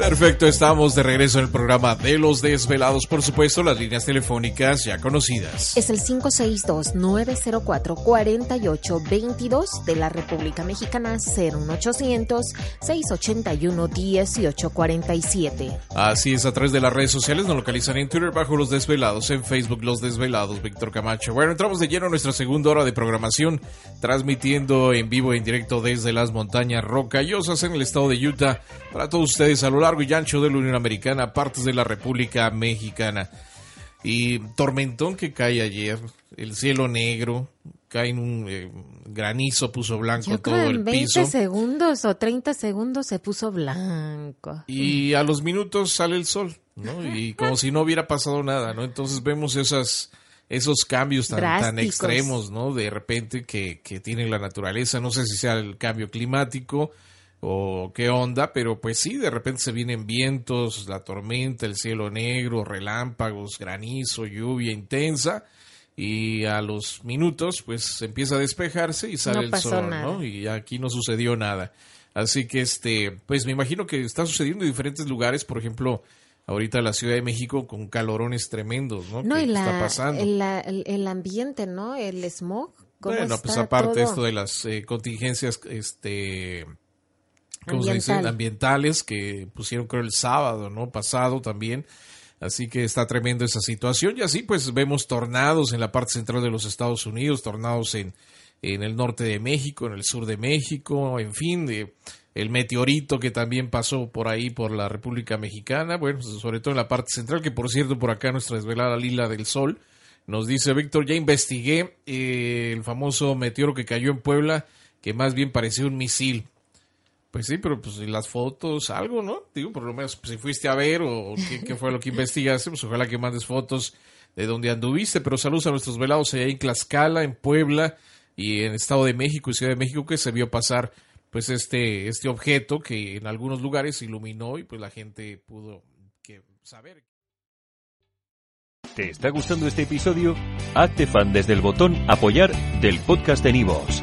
Perfecto, estamos de regreso en el programa de los desvelados, por supuesto, las líneas telefónicas ya conocidas. Es el 562-904-4822 de la República Mexicana, 01800-681-1847. Así es, a través de las redes sociales nos localizan en Twitter bajo Los Desvelados, en Facebook Los Desvelados, Víctor Camacho. Bueno, entramos de lleno a nuestra segunda hora de programación, transmitiendo en vivo e en directo desde las montañas rocallosas en el estado de Utah para todos ustedes a lo largo y ancho de la Unión Americana, partes de la República Mexicana. Y tormentón que cae ayer, el cielo negro, cae en un eh, granizo, puso blanco Yo todo creo el en 20 piso. segundos o 30 segundos se puso blanco. Y a los minutos sale el sol, ¿no? Y como si no hubiera pasado nada, ¿no? Entonces vemos esas, esos cambios tan, tan extremos, ¿no? De repente que, que tiene la naturaleza. No sé si sea el cambio climático o qué onda, pero pues sí, de repente se vienen vientos, la tormenta, el cielo negro, relámpagos, granizo, lluvia intensa. Y a los minutos, pues empieza a despejarse y sale No el sol, nada. ¿no? Y aquí no sucedió nada. Así que este, pues me imagino que está sucediendo en diferentes lugares, por ejemplo, ahorita la Ciudad de México con calorones tremendos, ¿no? No, y la, está pasando. el, la- el- el ambiente, ¿no? El smog. ¿cómo bueno, está pues aparte todo? esto de las eh, contingencias, este, ¿cómo se dice? Ambiental. Ambientales que pusieron creo el sábado, ¿no? Pasado también. Así que está tremendo esa situación. Y así pues vemos tornados en la parte central de los Estados Unidos, tornados en, en el norte de México, en el sur de México, en fin, de, el meteorito que también pasó por ahí, por la República Mexicana, bueno, sobre todo en la parte central, que por cierto por acá nuestra desvelada Lila del Sol nos dice Víctor, ya investigué eh, el famoso meteoro que cayó en Puebla, que más bien parecía un misil. Pues sí, pero pues las fotos, algo, ¿no? Digo, por lo menos pues, si fuiste a ver o qué, fue lo que investigaste, pues ojalá que mandes fotos de donde anduviste. Pero saludos a nuestros velados allá en Tlaxcala, en Puebla y en Estado de México y Ciudad de México que se vio pasar pues este, este objeto que en algunos lugares iluminó y pues la gente pudo que, saber. ¿Te está gustando este episodio? Hazte desde el botón Apoyar del podcast de Nivos.